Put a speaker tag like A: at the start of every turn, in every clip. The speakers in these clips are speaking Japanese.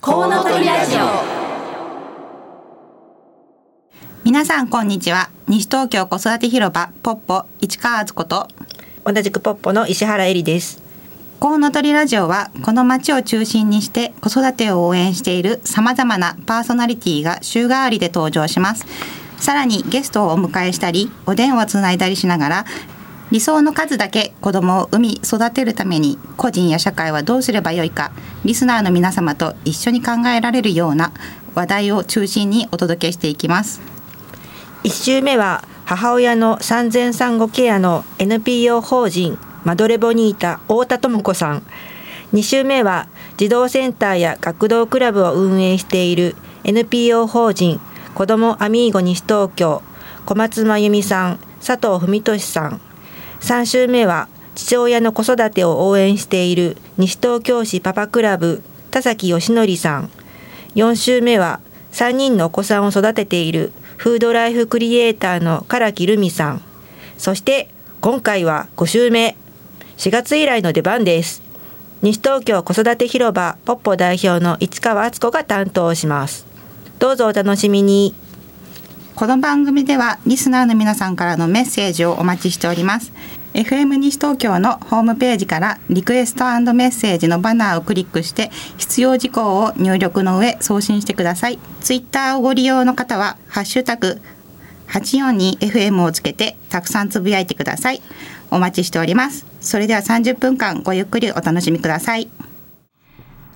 A: コウノトリラジオ。
B: 皆さんこんにちは。西東京子育て広場ポッポ市川敦子と。
C: 同じくポッポの石原恵里です。
B: コウノトリラジオはこの街を中心にして子育てを応援している様々なパーソナリティが週替わりで登場します。さらにゲストをお迎えしたりお電話つないだりしながら理想の数だけ子供を産み育てるために個人や社会はどうすればよいかリスナーの皆様と一緒に考えられるような話題を中心にお届けしていきます。
C: 1週目は母親の産前産後ケアの NPO 法人マドレボニータ太田智子さん。2週目は児童センターや学童クラブを運営している NPO 法人子どもアミーゴ西東京小松真由美さん佐藤文俊さん。3週目は父親の子育てを応援している西東京市パパクラブ田崎義則さん。4週目は3人のお子さんを育てているフードライフクリエイターの唐木留美さん。そして今回は5週目4月以来の出番です。西東京子育て広場ポッポ代表の市川敦子が担当します。どうぞお楽しみに。
B: この番組ではリスナーの皆さんからのメッセージをお待ちしております。FM 西東京のホームページからリクエストメッセージのバナーをクリックして必要事項を入力の上送信してください。ツイッターをご利用の方はハッシュタグ 842FM をつけてたくさんつぶやいてください。お待ちしております。それでは30分間ごゆっくりお楽しみください。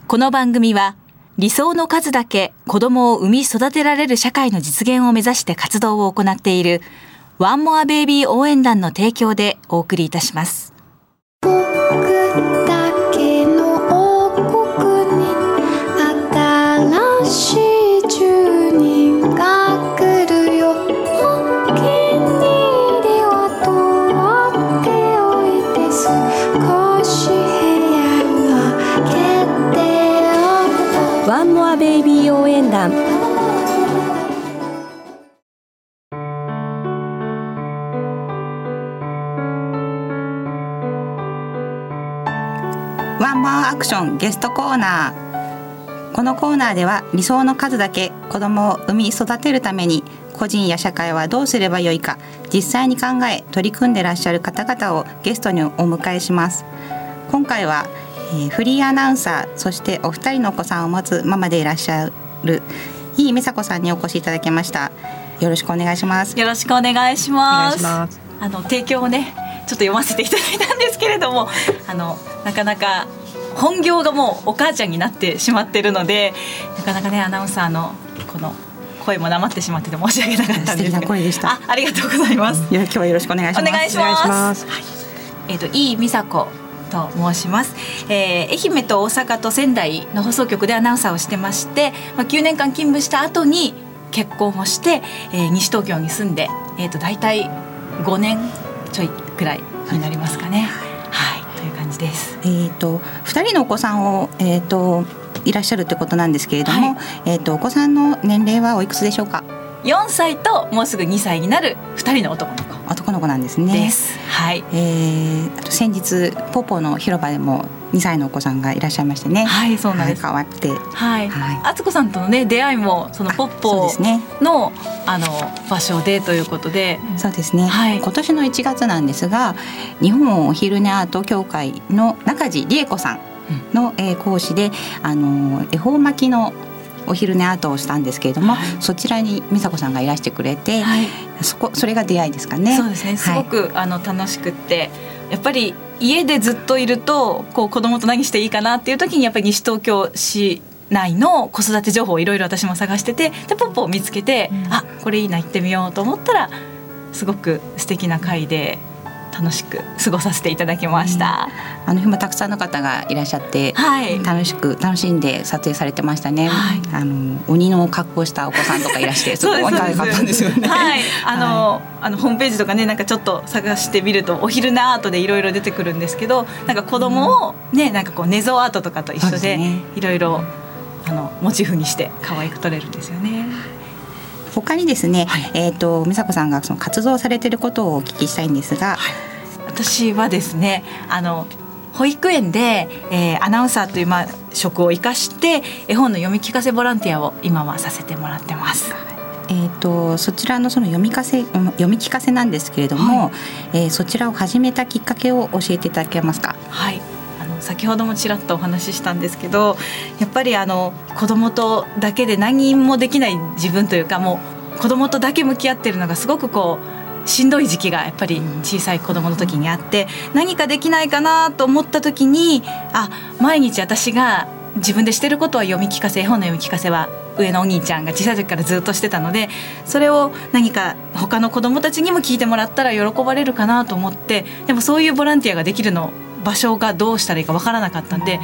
A: この番組は理想の数だけ子供を産み育てられる社会の実現を目指して活動を行っているワンモアベイビー応援団の提供でお送りいたします。
B: ワンマンアクションゲストコーナー。このコーナーでは理想の数だけ子供を産み育てるために個人や社会はどうすればよいか実際に考え取り組んでらっしゃる方々をゲストにお迎えします。今回は、えー、フリーアナウンサーそしてお二人のお子さんを持つママでいらっしゃる井伊美佐子さんにお越しいただきました。よろしくお願いします。
D: よろしくお願いします。あの提供をねちょっと読ませていただいたんですけれどもあのなかなか本業がもうお母ちゃんになってしまってるのでなかなかねアナウンサーのこの声もなまってしまってて申し訳なかったんです
B: が声でした。
D: あありがとうございます。
B: いや今日はよろしくお願いします。
D: お願いします。はい、えっ、ー、と井美佐子と申します、えー、愛媛と大阪と仙台の放送局でアナウンサーをしてまして、まあ、9年間勤務した後に結婚をして、えー、西東京に住んで、えーと、と大体5年ちょいくらいになりますかね。はい、という感じです。
B: えっ、ー、と二人のお子さんをえっ、ー、といらっしゃるってことなんですけれども、はい、えっ、とお子さんの年齢はおいくつでしょうか
D: ？4歳ともうすぐ2歳になる2人の男の子。
B: 男の子なんですね。
D: はい、
B: えー、先日ポポの広場でも2歳のお子さんがいらっしゃいましてね。
D: はいそうなんです、
B: はい、可愛くて。
D: はい、はい、敦子さんとのね出会いもそのポッポの、ね、あの場所でということで。
B: そうですね、はい、今年の1月なんですが日本お昼寝アート協会の中地理恵子さんの、うん、えー、講師であの恵方巻きのお昼寝アートをしたんですけれども、はい、そちらに美佐子さんがいらしてくれて、はい、そこそれが出会いですかね。
D: そうですね。すごく、はい、あの楽しくってやっぱり家でずっといるとこう子供と何していいかなっていう時にやっぱり西東京市内の子育て情報をいろいろ私も探しててでポッポを見つけて、うん、あこれいいな行ってみようと思ったらすごく素敵な回で楽しく過ごさせていただきました、
B: うん、あの日もたくさんの方がいらっしゃって、はい、楽しく楽しんで撮影されてましたね、はい、あの鬼の格好したお子さんとかいらして すごい可愛かったんですよね。
D: はい。あの、はい、あのホームページとかねなんかちょっと探してみるとお昼寝アートでいろいろ出てくるんですけどなんか子供をね、うん、なんかこう寝相アートとかと一緒でいろいろあのモチーフにして可愛く撮れるんですよね。
B: 他にですね、はい、えっ、ー、と美佐子さんがその活動されていることをお聞きしたいんですが、はい、
D: 私はですねあの保育園で、えー、アナウンサーという、まあ、職を生かして絵本の読み聞かせボランティアを今はさせてもらってます。
B: えーと、そちらのその読みかせ読み聞かせなんですけれども、はい、えー、そちらを始めたきっかけを教えていただけますか？
D: はいあの先ほどもちらっとお話ししたんですけどやっぱりあの子供とだけで何もできない自分というかもう子供とだけ向き合ってるのがすごくこうしんどい時期がやっぱり小さい子供の時にあって何かできないかなと思った時にあ毎日私が自分でしてることは読み聞かせ絵本の読み聞かせは上のお兄ちゃんが小さい時からずっとしてたのでそれを何か他の子どもたちにも聞いてもらったら喜ばれるかなと思ってでもそういうボランティアができるの場所がどうしたらいいかわからなかったんで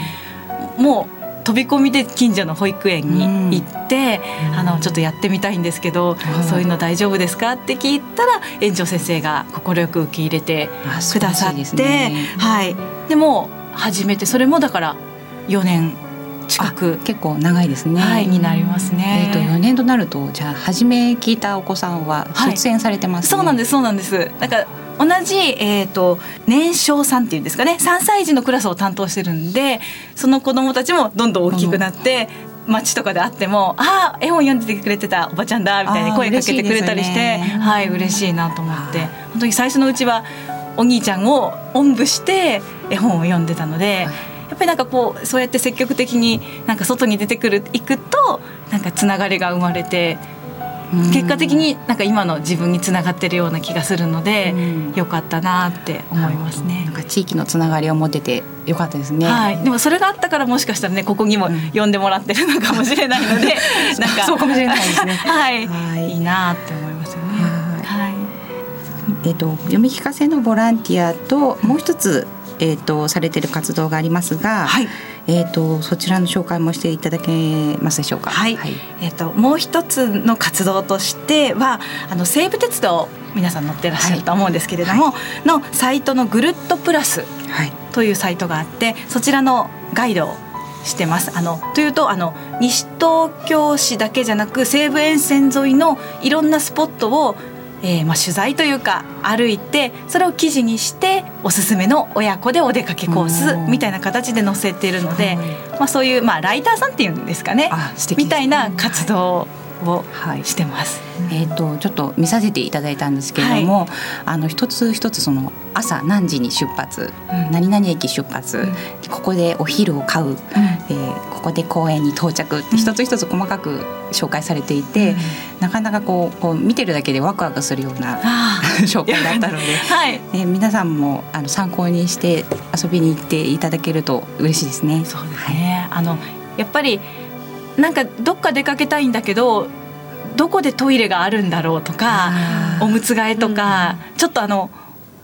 D: もう飛び込みで近所の保育園に行って、うん、あのちょっとやってみたいんですけど、うん、そういうの大丈夫ですか？って聞いたら園長先生が快く受け入れてくださって、ね、はい。でも始めてそれもだから4年近く
B: 結構長いですね、
D: はい、になりますね。
B: えっ、と4年となるとじゃあ初め聞いたお子さんは出演されてます、
D: ね。はい、そうなんですそうなんです。なんか同じ、えーと、年少さんっていうんですかね3歳児のクラスを担当してるんでその子どもたちもどんどん大きくなって。街とかで会っても「ああ絵本読んでてくれてたおばちゃんだ」みたいに声かけてくれたりして、ね、はい嬉しいなと思って本当に最初のうちはお兄ちゃんをおんぶして絵本を読んでたので。はいやっぱりなんかこうそうやって積極的になんか外に出てくる行くとなんかつながりが生まれて結果的になんか今の自分につながってるような気がするので、よかったなって思いますね。
B: なんか地域のつながりを持っててよかったですね。
D: はい。でもそれがあったからもしかしたらねここにも呼んでもらってるのかもしれないので、
B: なんかそうかもしれないですね。
D: はい。いいなって思いますよね。はい。
B: えっ、と読み聞かせのボランティアともう一つえーと、されている活動がありますが、はい、えーと、そちらの紹介もしていただけますでしょうか？
D: はい、はい、えーと、もう一つの活動としてはあの西武鉄道皆さん乗ってらっしゃると思うんですけれども、はい、のサイトのぐるっとプラスというサイトがあってそちらのガイドをしてます。あのというとあの西東京市だけじゃなく西武沿線沿いのいろんなスポットをえー、まあ、取材というか歩いてそれを記事にしておすすめの親子でお出かけコースみたいな形で載せているので、まあ、そういう、まあ、ライターさんっていうんですかね、ね、みたいな活動をしてます。
B: はい、えっ、ー、とちょっと見させていただいたんですけれども、はい、あの一つ一つその朝何時に出発、うん、何々駅出発、うん、ここでお昼を買う、うん、えー、ここで公園に到着って一つ一つ細かく紹介されていて、なかなかこうこう見てるだけでワクワクするような 紹介だったので、はい、えー、皆さんもあの参考にして遊びに行っていただけると嬉しいですね。
D: そうですね、はい、あのやっぱりなんかどっか出かけたいんだけどどこでトイレがあるんだろうとかおむつ替えとか、うん、ちょっとあの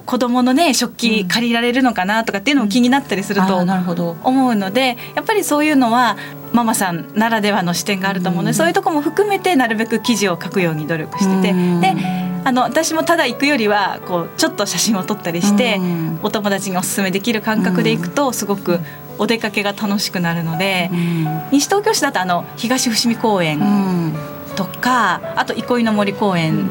D: 子供のね食器借りられるのかなとかっていうのも気になったりすると思うのでやっぱりそういうのはママさんならではの視点があると思うので、そういうとこも含めてなるべく記事を書くように努力してて、であの私もただ行くよりはこうちょっと写真を撮ったりして、お友達におすすめできる感覚で行くとすごくお出かけが楽しくなるので、西東京市だとあの東伏見公園とか、あと憩いの森公園。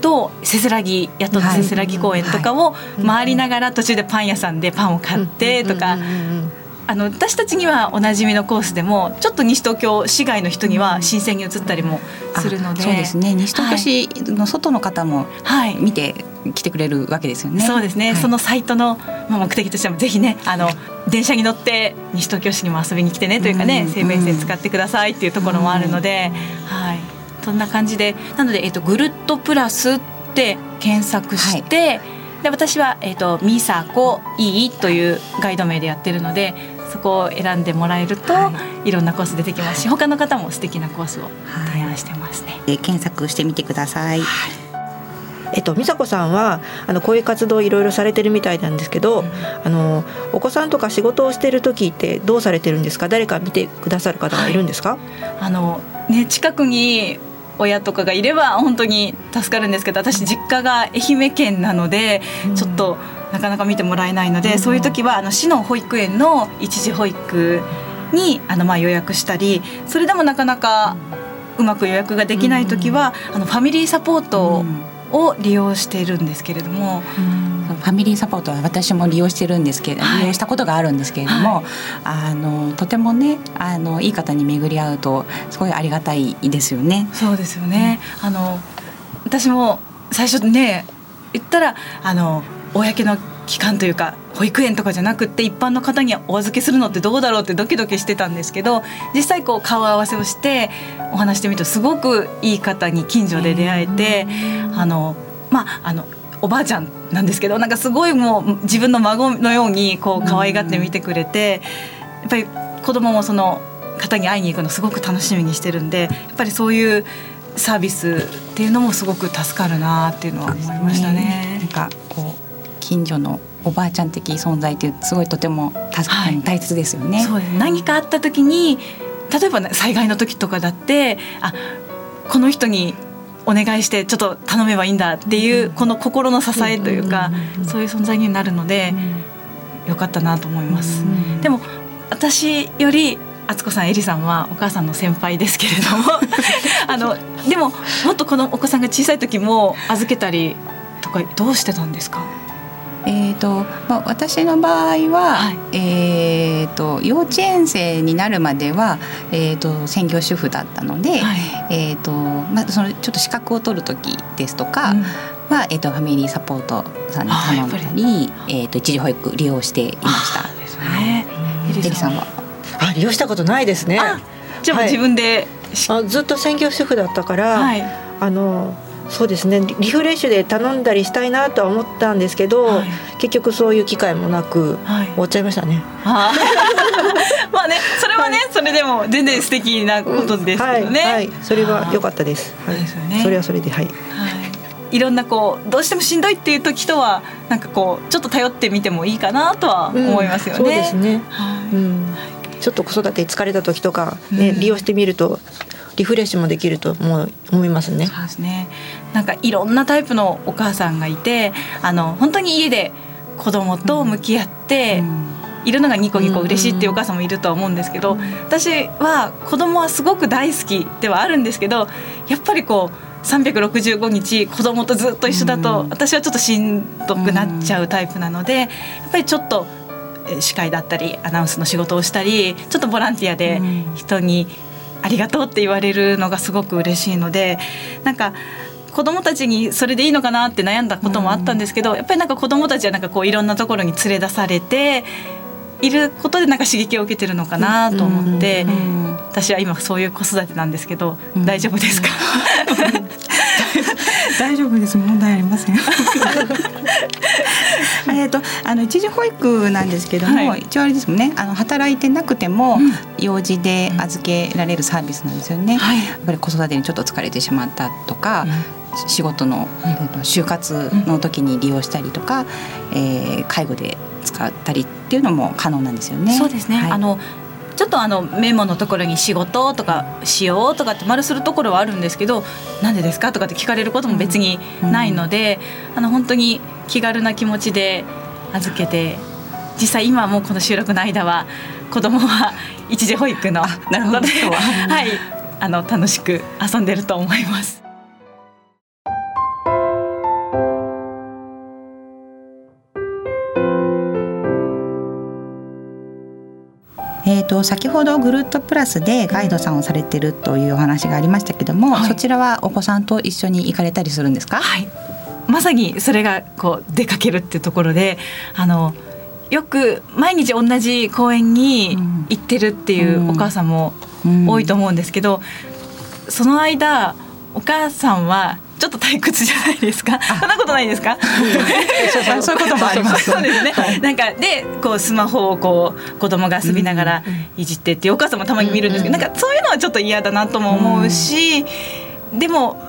D: とせせらぎやっとせせらぎ公園とかを回りながら途中でパン屋さんでパンを買ってとかあの私たちにはおなじみのコースでもちょっと西東京市外の人には新鮮に映ったりもするので、
B: そうですね。西東京市の外の方も見て来てくれるわけですよね。
D: そうですね、はい、そのサイトの目的としてもぜひねあの電車に乗って西東京市にも遊びに来てねというかね、生命線使ってくださいっていうところもあるので、はい。そんな感じでなので、えーと、ぐるっとプラスって検索して、はい。で私は、えーと「みさこいい」というガイド名でやってるのでそこを選んでもらえると、はい、いろんなコース出てきますし他の方も素敵なコースを提案してますね。
B: はい、検索してみてください。
C: はい。えっと、美佐子さんはあのこういう活動いろいろされてるみたいなんですけど、うん、あのお子さんとか仕事をしてる時ってどうされてるんですか？誰か見てくださる方がいるんですか、はい、
D: あのね、近くに親とかがいれば本当に助かるんですけど私実家が愛媛県なので、うん、ちょっと。なかなか見てもらえないので、うん、そういう時はあの市の保育園の一時保育にあのまあ予約したりそれでもなかなかうまく予約ができない時は、あのファミリーサポートを利用しているんですけれども、
B: ファミリーサポートは私も利用してるんですけど、はい、利用したことがあるんですけれども、はい、あのとてもねあのいい方に巡り合うとすごいありがたいですよね。
D: そうですよね、うん、あの私も最初ね言ったらあの公の機関というか保育園とかじゃなくて一般の方にお預けするのってどうだろうってドキドキしてたんですけど実際こう顔合わせをしてお話してみるとすごくいい方に近所で出会えてあのまああのおばあちゃんなんですけどなんかすごいもう自分の孫のようにこう可愛がって見てくれてやっぱり子供もその方に会いに行くのすごく楽しみにしてるんでやっぱりそういうサービスっていうのもすごく助かるなっていうのは思いましたね。
B: なんかこう近所のおばあちゃん的存在ってすごいとてもはい、大切ですよね。
D: 何かあった時に例えば、ね、災害の時とかだってあこの人にお願いしてちょっと頼めばいいんだっていうこの心の支えというかそういう存在になるのでよかったなと思います。でも私より敦子さんえりさんはお母さんの先輩ですけれども あのでももっとこのお子さんが小さい時も預けたりとかどうしてたんですか？
B: えーとまあ、私の場合は、はい、えーと、幼稚園生になるまでは、えーと、専業主婦だったので、はい、えーとまあ、そのちょっと資格を取る時ですとかは、うん、えー、とファミリーサポートさんに頼んだり、えー、と一時保育利用していました。
C: ね、エリさんは？あ利用したことないですね。
D: じゃあ、自分で
C: あずっと専業主婦だったから、はい、あのそうですねリフレッシュで頼んだりしたいなとは思ったんですけど、はい、結局そういう機会もなく、はい、終わっちゃいましたね。
D: まあねそれはね、はい、それでも全然素敵なことですけどね。
C: はい、それは良かったです。はい、ね。それはそれではい。
D: いろんなこうどうしてもしんどいっていう時とはなんかこうちょっと頼ってみてもいいかなとは思いますよね。うん、
C: そうですね。はい、うん、ちょっと子育て疲れた時とかね、うん、利用してみるとリフレッシュもできると思思いますね。
D: そうですね。なんかいろんなタイプのお母さんがいてあの本当に家で子供と向き合って、いるのがニコニコ嬉しいっていうお母さんもいるとは思うんですけど、私は子供はすごく大好きではあるんですけどやっぱりこう365日子供とずっと一緒だと、私はちょっとしんどくなっちゃうタイプなのでやっぱりちょっと司会だったりアナウンスの仕事をしたりちょっとボランティアで人にありがとうって言われるのがすごく嬉しいのでなんか子供たちにそれでいいのかなって悩んだこともあったんですけど、やっぱりなんか子供たちはなんかこういろんなところに連れ出されていることでなんか刺激を受けてるのかなと思って、私は今そういう子育てなんですけど、大丈夫ですか？
B: 大丈夫です。問題ありません えっとあの一時保育なんですけども、はい、一応あれですもんねあの働いてなくても、うん、幼児で預けられるサービスなんですよね、はい、やっぱり子育てにちょっと疲れてしまったとか、うん、仕事の、うん、就活の時に利用したりとか、えー、介護で使ったりっていうのも可能なんですよね。
D: そうですね、はい、あのちょっとあのメモのところに仕事とかしようとかって丸するところはあるんですけどなんでですかとかって聞かれることも別にないので、うんうん、あの本当に気軽な気持ちで預けて実際今もこの収録の間は子供は一時保育の
B: なるほど。
D: はい。あの楽しく遊んでると思います。
B: えーと、先ほどグルートプラスでガイドさんをされてるというお話がありましたけども、はい、そちらはお子さんと一緒に行かれたりするんですか、
D: はい、まさにそれがこう出かけるっていうところであのよく毎日同じ公園に行ってるっていうお母さんも多いと思うんですけど、その間お母さんはちょっと退屈じゃないですか？そんなことないですか？
B: そういうこともあります。
D: そうですね。はい、なんかでこうスマホをこう子供が遊びながらいじってっていうお母さんもたまに見るんですけど、なんかそういうのはちょっと嫌だなとも思うし、でも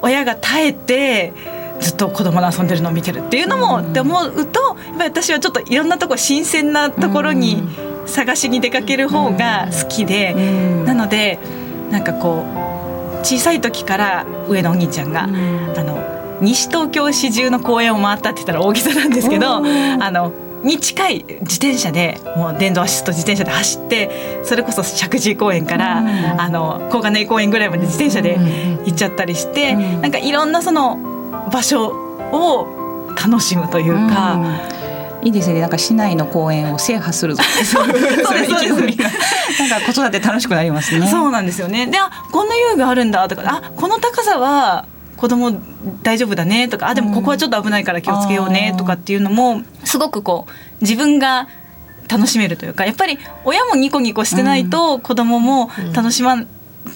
D: 親が耐えて。ずっと子供の遊んでるのを見てるっていうのも、って思うとやっぱり私はちょっといろんなとこ新鮮なところに探しに出かける方が好きで、なのでなんかこう小さい時から上のお兄ちゃんが、うん、あの西東京市中の公園を回ったって言ったら大げさなんですけどあのに近い自転車でもう電動アシスト自転車で走ってそれこそ石神井公園から、うん、あの小金井公園ぐらいまで自転車で行っちゃったりして、うん、なんかいろんなその場所を楽しむというか。
B: いいですね。なんか市内の公園を制覇するぞ。そ うそうです。なんか子育て楽しくなりますね。
D: そうなんですよね。で、あ、こんな遊具あるんだとか、あ、この高さは子供大丈夫だねとか、あ、でもここはちょっと危ないから気をつけようねとかっていうのもすごくこう自分が楽しめるというか、やっぱり親もニコニコしてないと子供も楽しま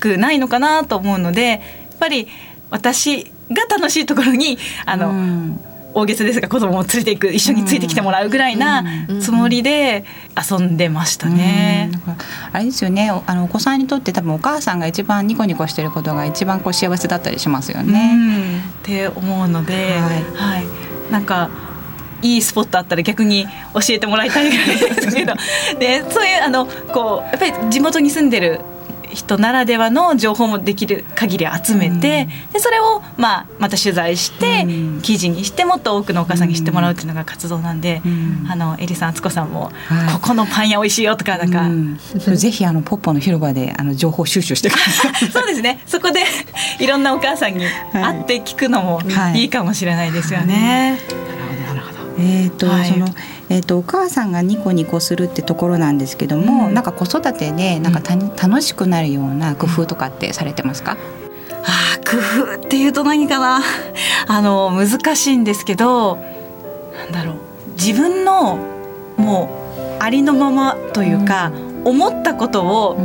D: くないのかなと思うので、やっぱり私が楽しいところにあの。うん。大げさですが子供を連れていく一緒についてきてもらうぐらいなつもりで遊んでましたね。
B: あれですよね。あのお子さんにとって多分お母さんが一番ニコニコしてることが一番こう幸せだったりしますよね。
D: って思うので、はい、はい、なんかいいスポットあったら逆に教えてもらいたいぐらいですけど。でそういうあのこうやっぱり地元に住んでる人ならではの情報もできる限り集めて、うん、でそれを、まあ、また取材して、うん、記事にしてもっと多くのお母さんに知ってもらうっていうのが活動なんで、うん、あのエリさん敦子さんも、はい、ここのパン屋美味しいよとかなんか、
B: ぜひあのポッポの広場であの情報収集してくださ
D: い。そうですね。そこでいろんなお母さんに会って聞くのもい。いかもしれないですよね。
B: はい、なるほど。えーと、はい、そのえーと、お母さんがニコニコするってところなんですけども、うん、なんか子育てでなんかた、うん、楽しくなるような工夫とかってされてますか、
D: あ工夫っていうと何かな？あの難しいんですけどなんだろう。自分のもうありのままというか、うん、思ったことを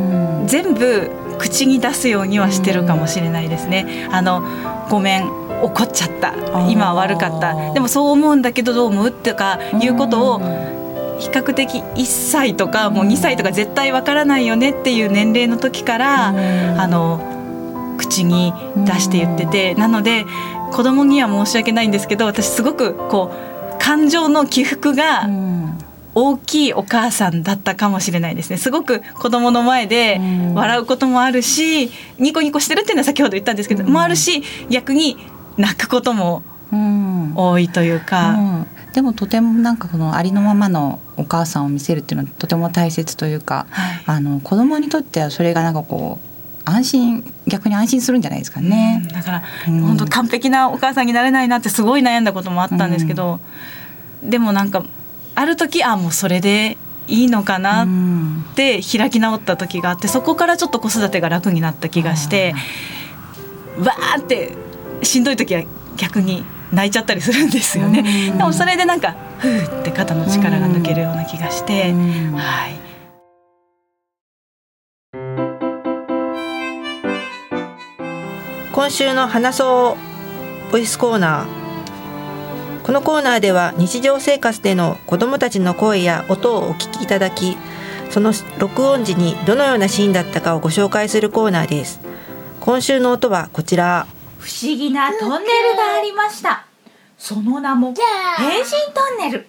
D: 全部口に出すようにはしてるかもしれないですね。あのごめん怒っちゃった。今は悪かった。でもそう思うんだけどどう思う？とかいうことを比較的1歳とかもう2歳とか絶対わからないよね？っていう年齢の時からあの口に出して言ってて。なので子供には申し訳ないんですけど私すごくこう感情の起伏が大きいお母さんだったかもしれないですね。すごく子供の前で笑うこともあるしニコニコしてるっていうのは先ほど言ったんですけどもあるし逆に泣くことも多いというか、うん。
B: うん、でもとてもなんかこのありのままのお母さんを見せるっていうのはとても大切というか、はい、あの子供にとってはそれがなんかこう安心逆に安心するんじゃないですかね、
D: だから、本当完璧なお母さんになれないなってすごい悩んだこともあったんですけど、でもなんかある時あもうそれでいいのかなって開き直った時があってそこからちょっと子育てが楽になった気がして、わーってしんどい時は逆に泣いちゃったりするんですよね。でもそれでなんかふーって肩の力が抜けるような気がして、はい。
C: 今週の花そうボイスコーナー。このコーナーでは日常生活での子どもたちの声や音をお聞きいただきその録音時にどのようなシーンだったかをご紹介するコーナーです。今週の音はこちら
E: 不思議なトンネルがありました。その名も変身トンネル。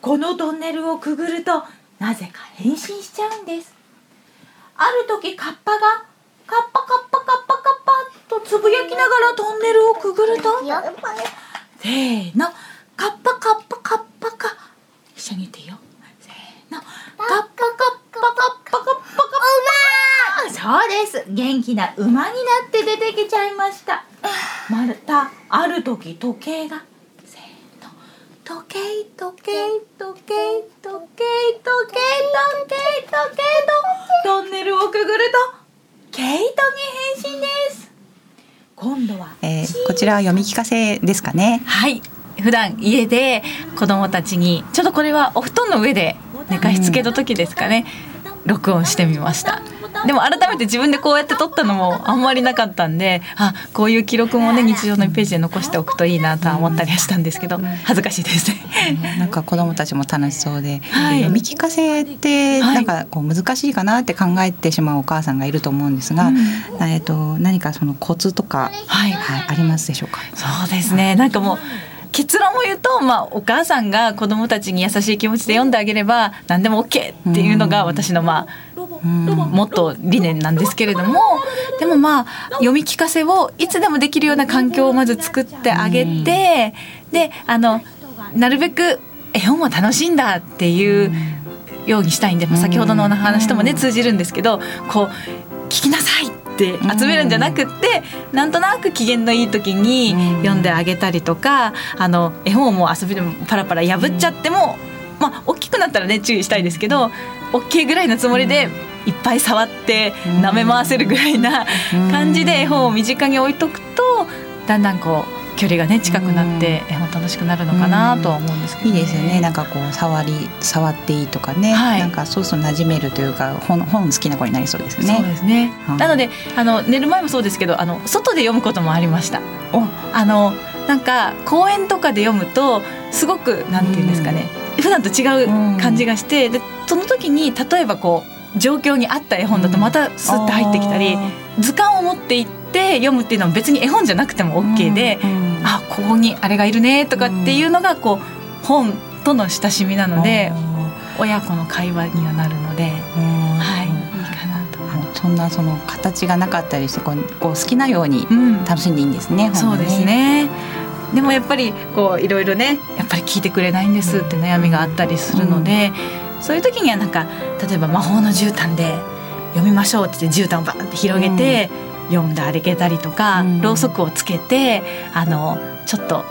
E: このトンネルをくぐるとなぜか変身しちゃうんです。ある時カッパがカッパカッパカッパカッパとつぶやきながらトンネルをくぐるとせーのカッパカッパカッパカ一緒に言ってよせーのカッパカッパカッパカッパカッパそうです。元気な馬になって出てきちゃいました。またある時時計が。せーの。時計時計時計時計時計時計時計とトンネルをくぐると毛糸に変身です今度は、
B: えー、こちらは読み聞かせですかね
D: はい普段家で子供たちにちょっとこれはお布団の上で寝かしつけた時ですかね、うん、録音してみましたでも改めて自分でこうやって撮ったのもあんまりなかったんであこういう記録もね日常のページで残しておくといいなとは思ったりはしたんですけど恥ずかしいですね。
B: なんか子どもたちも楽しそうで、はい、読み聞かせってなんかこう難しいかなって考えてしまうお母さんがいると思うんですが、えっと何かそのコツとか、はい、はい、ありますでしょうか？
D: そうですね。なんかもう結論を言うと、まあ、お母さんが子どもたちに優しい気持ちで読んであげれば何でも OK っていうのが私のまあもっと理念なんですけれどもでもまあ読み聞かせをいつでもできるような環境をまず作ってあげてであのなるべく絵本を楽しんだっていうようにしたいんで、まあ、先ほどのお話ともね通じるんですけどこう聞きなさいって集めるんじゃなくって、なんとなく機嫌のいい時に読んであげたりとか、あの絵本をもう遊びでもパラパラ破っちゃっても、まあ大きくなったらね注意したいですけど OK ぐらいのつもりでいっぱい触って舐め回せるぐらいな感じで絵本を身近に置いとくとだんだんこう距離がね近くなって絵本楽しくなるのかなとは思うんですけど、
B: いいですよね。なんかこう触り触っていいとかね、
D: はい。
B: なんかそうそう馴染めるというか本本好きな子になりそうですね。
D: そうですね、
B: うん。
D: なのであの寝る前もそうですけどあの外で読むこともありました。
B: お。
D: あのなんか公園とかで読むとすごくなんていうんですかね、普段と違う感じがして、でその時に例えばこう状況に合った絵本だとまたスッと入ってきたり、図鑑を持って行って読むっていうのは別に絵本じゃなくても OK で、あここにあれがいるねとかっていうのがこう本との親しみなので、親子の会話にはなるので、はい、いいかなと。
B: もうそんなその形がなかったりしてこう好きなように
D: うん。
B: 楽しんでいいんですね。
D: そうですね。でもやっぱりこういろいろねやっぱり聞いてくれないんですって悩みがあったりするので、そういう時にはなんか例えば魔法の絨毯で読みましょうって言って絨毯をバンって広げて、読んであげたりとか、
B: うん。
D: ろうそくをつけてあのちょっと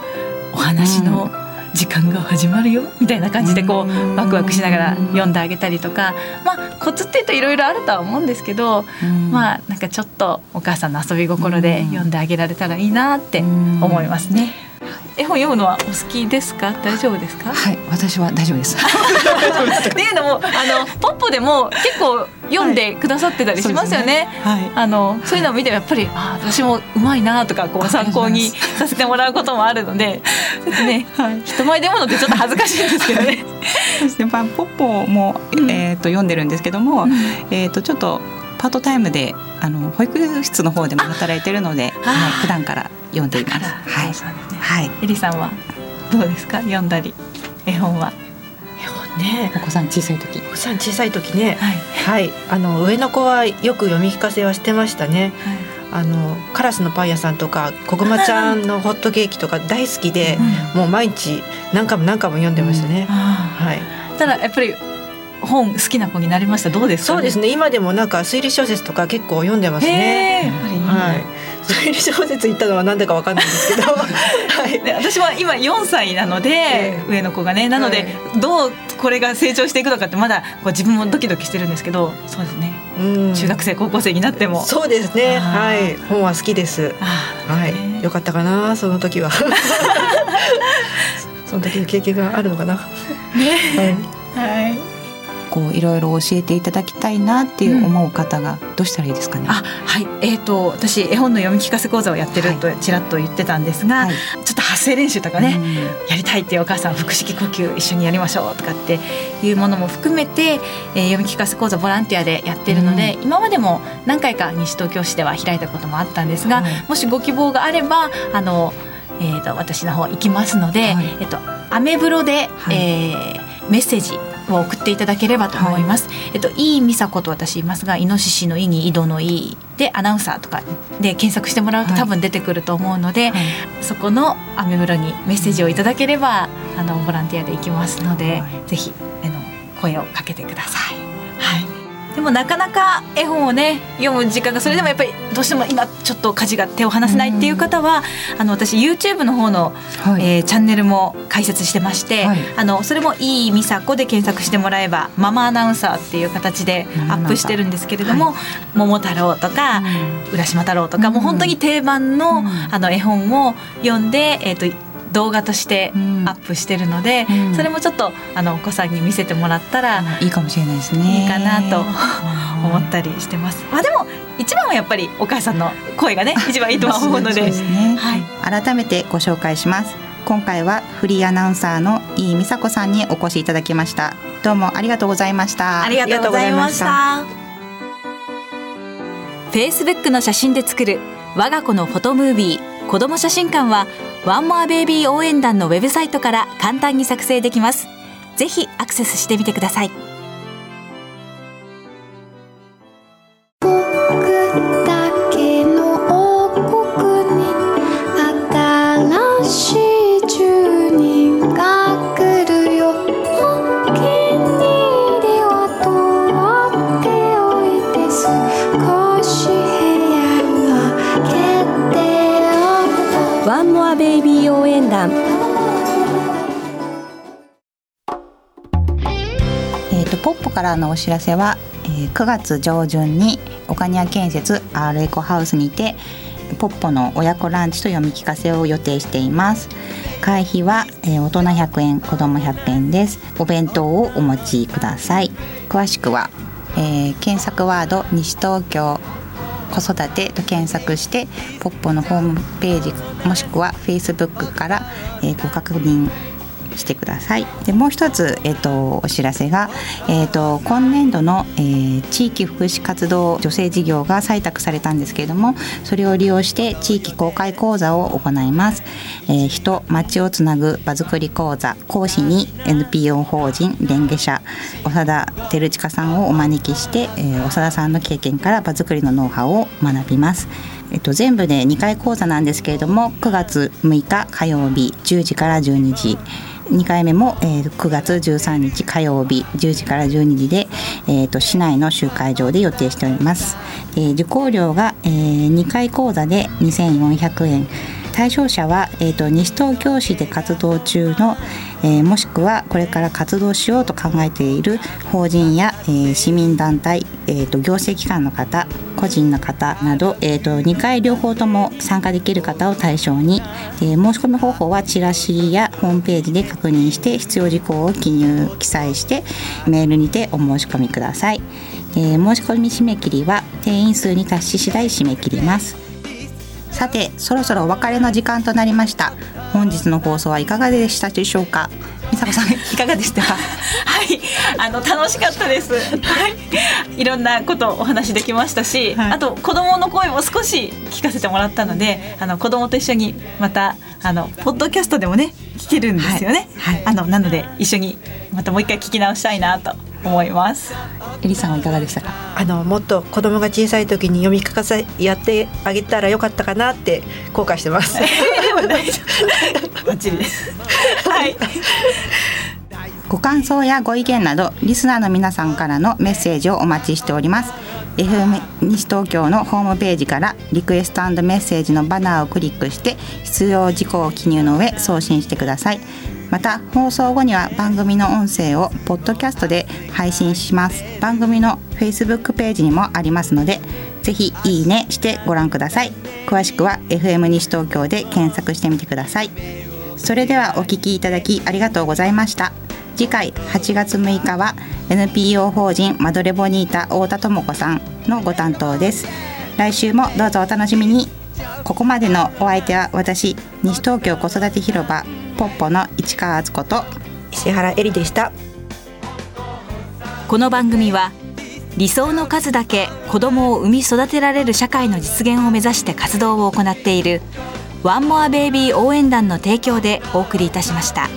D: お話の時間が始まるよみたいな感じでこう、
B: うん。
D: ワクワクしながら読んであげたりとか、まあコツっていうといろいろあるとは思うんですけど、
B: うん。
D: まあなんかちょっとお母さんの遊び心で読んであげられたらいいなって思いますね。絵本読むのはお好きですか？大丈夫ですか？
B: はい私は大丈夫です。
D: っていうのもあのポッポでも結構読んでくださってたりしますよね。
B: はい。
D: あのそういうのを見てやっぱりあ私もうまいなとかこう参考にさせてもらうこともあるので、ちょっとね、人前で読むのってちょっと恥ずかしいんですけどね。
B: そうですね。まあポッポも、
D: うん
B: えっ、と読んでるんですけども、えっ、とちょっとパートタイムであの保育室の方でも働いてるので、
D: あ
B: はい、普段から読んでいます。はい。はい。
D: エリさんは？どうですか？読んだり？絵本は？
C: 絵本ね
B: お子さん小さい時。
C: お子さん小さい時ね
D: はい。
C: はいあの上の子はよく読み聞かせはしてましたねあのカラスのパン屋さんとかこぐまちゃんのホットケーキとか 大好きで、もう毎日何回も何回も読んでましたね、
D: あ
C: はい
D: あ。ただやっぱり本好きな子になりました。どうですか、
C: そうですね今でもなんか推理小説とか結構読んでますねはい推理小説言ったのは何だかわかんない。んですけどはい
D: で私は今4歳なので、
C: ええ。
D: 上の子がね。なので、どうこれが成長していくのかってまだこう自分もドキドキしてるんですけどそうですね。
C: うん。
D: 中学生高校生になっても、
C: そうですね。はい。本は好きです。はい。
D: ね
C: よかったかなその時は。その時の経験があるのかな。はい。
D: はい
B: こういろいろ教えていただきたいなっていう思う方がどうしたらいいですかね？
D: あはい。えー、と私絵本の読み聞かせ講座をやってるとちらっと言ってたんですが、
B: はい。
D: ちょっと発声練習とかね、
B: うん。
D: やりたいっていうお母さん腹式呼吸一緒にやりましょうとかっていうものも含めて、えー読み聞かせ講座ボランティアでやってるので、今までも何回か西東京市では開いたこともあったんですが、
B: はい。
D: もしご希望があればあの、えー、と私の方行きますので、
B: はい。
D: えっとアメブロで、
B: はい。
D: えーメッセージを送っていただければと思います。えっと、いい美佐子と私言いますが、イノシシのイに井戸の井でアナウンサーとか。で検索してもらうと
B: はい。
D: 多分出てくると思うので、
B: はい。
D: そこのアメブロにメッセージをいただければ、あのボランティアで行きますので、
B: は
D: ぜひあの声をかけてください。はい。でもなかなか絵本をね読む時間がそれでもやっぱりどうしても今ちょっと家事が手を離せないっていう方は、あの私 YouTube の方の、
B: はい。
D: えーチャンネルも開設してまして、
B: はい。
D: あのそれもいい美佐子で検索してもらえばママアナウンサーっていう形でアップしてるんですけれども「桃太郎」とか「浦島太郎」とか、もう本当に定番の,、
B: うん。
D: あの絵本を読んで、えー、と動画として
B: うん
D: アップしてるので、
B: うん
D: それもちょっとあのお子さんに見せてもらったら
B: いいかもしれないですね。
D: いいかなと思ったりしてます。まあでも一番はやっぱりお母さんの声がね 一番いいとは思うので。
B: ね。
D: はい。
B: 改めてご紹介します今回はフリーアナウンサーの井井美佐子さんにお越しいただきましたどうもありがとうございました
D: ありがとうございました。
A: Facebook の写真で作る我が子のフォトムービー子供写真館はワンモアベイビー応援団のウェブサイトから簡単に作成できます。ぜひアクセスしてみてください。
F: ベイビー応援
G: 団。
B: えー、とポッポからのお知らせは、えー9月上旬に岡庭建設 R エコハウスにてポッポの親子ランチと読み聞かせを予定しています。会費は、えー大人100円子供100円です。お弁当をお持ちください。詳しくは、えー検索ワード西東京子育てと検索してポッポのホームページもしくはフェイスブックから、えーご確認してください。でもう一つ、えっとお知らせが、えっと今年度の、えー地域福祉活動助成事業が採択されたんですけれどもそれを利用して地域公開講座を行います、えー人町をつなぐ場づくり講座講師に NPO 法人レンゲ社長田照親さんをお招きして、えー長田さんの経験から場づくりのノウハウを学びますえっと、全部で2回講座なんですけれども9月6日火曜日10時から12時。2回目も、えー9月13日火曜日10時から12時で、えー、と市内の集会場で予定しております、えー受講料が、え2回講座で2400円。対象者は、えー、と西東京市で活動中の、えーもしくはこれから活動しようと考えている法人や、えー市民団体、えー、と行政機関の方個人の方など、えー、と2回両方とも参加できる方を対象に、えー申し込み方法はチラシやホームページで確認して必要事項を記入記載してメールにてお申し込みください、えー申し込み締め切りは定員数に達し次第締め切ります。さてそろそろお別れの時間となりました。本日の放送はいかがでしたでしょうか？美佐子さん いかがでした？か
D: はい、あの楽しかったです。はい、いろんなことをお話しできましたし、
B: はい。
D: あと子供の声も少し聞かせてもらったので、あの子供と一緒にまたあのポッドキャストでもね聞けるんですよね。
B: はい。はい。
D: あのなので一緒にまたもう一回聞き直したいなと思います。
B: エリさんはいかがでしたか？
C: あのもっと子供が小さい時に読み聞かせやってあげたらよかったかなって後悔してます。
D: バッチリです。はい。
B: ご感想やご意見などリスナーの皆さんからのメッセージをお待ちしております FM 西東京のホームページからリクエストメッセージのバナーをクリックして必要事項を記入の上送信してくださいまた放送後には番組の音声をポッドキャストで配信します。番組の Facebook ページにもありますのでぜひいいねしてご覧ください。詳しくは FM 西東京で検索してみてください。それではお聞きいただきありがとうございました。次回8月6日は NPO 法人マドレボニータ太田智子さんのご担当です。来週もどうぞお楽しみに。ここまでのお相手は私西東京子育て広場ポッポの市川敦子と
C: 石原えりでした。
A: この番組は理想の数だけ子供を産み育てられる社会の実現を目指して活動を行っているワンモアベイビー応援団の提供でお送りいたしました。